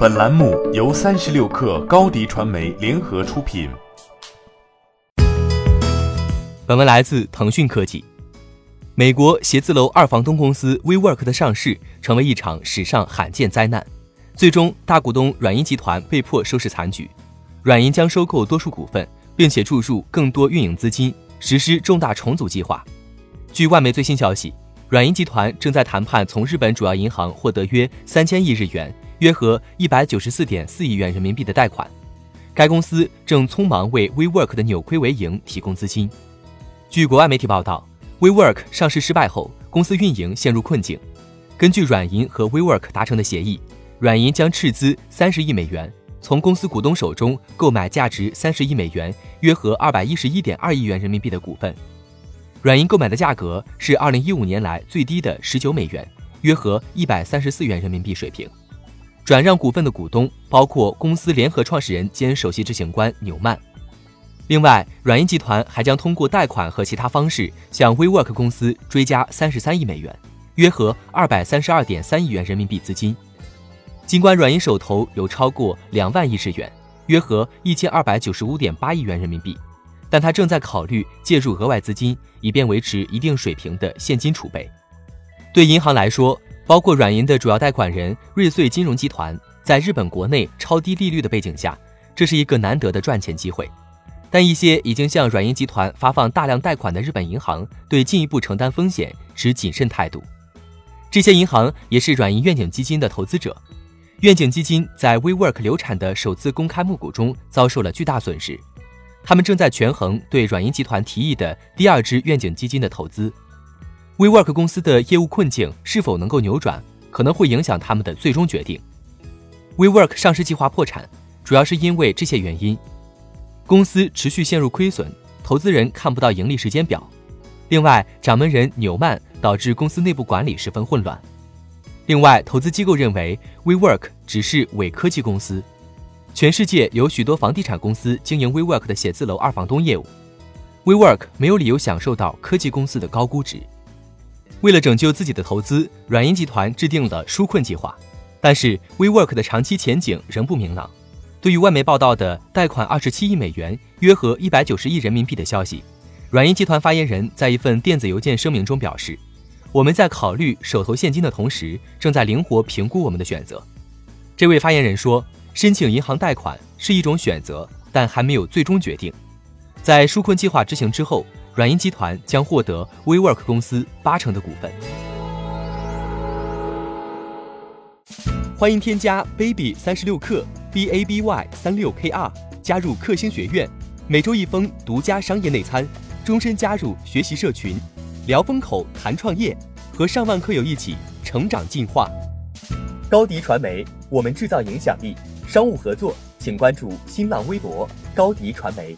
本栏目由三十六氪高低传媒联合出品。本文来自腾讯科技。美国写字楼二房东公司 WeWork 的上市成为一场史上罕见灾难，最终大股东软银集团被迫收拾残局。软银将收购多数股份，并且注入更多运营资金，实施重大重组计划。据外媒最新消息，软银集团正在谈判从日本主要银行获得约三千亿日元。约合一百九十四点四亿元人民币的贷款，该公司正匆忙为 WeWork 的扭亏为盈提供资金。据国外媒体报道，WeWork 上市失败后，公司运营陷入困境。根据软银和 WeWork 达成的协议，软银将斥资三十亿美元，从公司股东手中购买价值三十亿美元（约合二百一十一点二亿元人民币）的股份。软银购买的价格是二零一五年来最低的十九美元（约合一百三十四元人民币）水平。转让股份的股东包括公司联合创始人兼首席执行官纽曼。另外，软银集团还将通过贷款和其他方式向 WeWork 公司追加三十三亿美元，约合二百三十二点三亿元人民币资金。尽管软银手头有超过两万亿日元，约合一千二百九十五点八亿元人民币，但他正在考虑借入额外资金，以便维持一定水平的现金储备。对银行来说，包括软银的主要贷款人瑞穗金融集团，在日本国内超低利率的背景下，这是一个难得的赚钱机会。但一些已经向软银集团发放大量贷款的日本银行，对进一步承担风险持谨慎态度。这些银行也是软银愿景基金的投资者。愿景基金在 WeWork 流产的首次公开募股中遭受了巨大损失，他们正在权衡对软银集团提议的第二支愿景基金的投资。WeWork 公司的业务困境是否能够扭转，可能会影响他们的最终决定。WeWork 上市计划破产，主要是因为这些原因：公司持续陷入亏损，投资人看不到盈利时间表；另外，掌门人纽曼导致公司内部管理十分混乱；另外，投资机构认为 WeWork 只是伪科技公司。全世界有许多房地产公司经营 WeWork 的写字楼二房东业务，WeWork 没有理由享受到科技公司的高估值。为了拯救自己的投资，软银集团制定了纾困计划，但是 WeWork 的长期前景仍不明朗。对于外媒报道的贷款二十七亿美元（约合一百九十亿人民币）的消息，软银集团发言人在一份电子邮件声明中表示：“我们在考虑手头现金的同时，正在灵活评估我们的选择。”这位发言人说：“申请银行贷款是一种选择，但还没有最终决定。”在纾困计划执行之后。软银集团将获得 WeWork 公司八成的股份。欢迎添加 baby 三十六克 b a b y 三六 k r 加入克星学院，每周一封独家商业内参，终身加入学习社群，聊风口谈创业，和上万课友一起成长进化。高迪传媒，我们制造影响力。商务合作，请关注新浪微博高迪传媒。